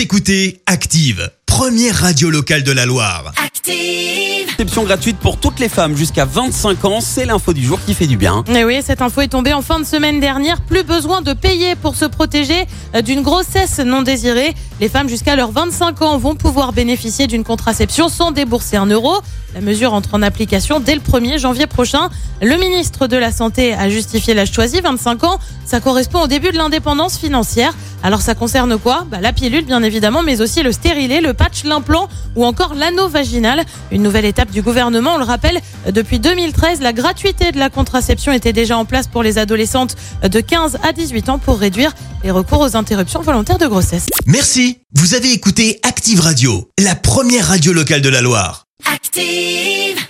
Vous écoutez Active, première radio locale de la Loire. Active. Réception gratuite pour toutes les femmes jusqu'à 25 ans, c'est l'info du jour qui fait du bien. Et oui, cette info est tombée en fin de semaine dernière. Plus besoin de payer pour se protéger euh, d'une grossesse non désirée. Les femmes jusqu'à leurs 25 ans vont pouvoir bénéficier d'une contraception sans débourser un euro. La mesure entre en application dès le 1er janvier prochain. Le ministre de la Santé a justifié l'âge choisi, 25 ans. Ça correspond au début de l'indépendance financière. Alors ça concerne quoi? Bah, La pilule bien évidemment, mais aussi le stérilet, le patch, l'implant ou encore l'anneau vaginal. Une nouvelle étape du gouvernement, on le rappelle, depuis 2013, la gratuité de la contraception était déjà en place pour les adolescentes de 15 à 18 ans pour réduire les recours aux interruptions volontaires de grossesse. Merci. Vous avez écouté Active Radio, la première radio locale de la Loire. Active.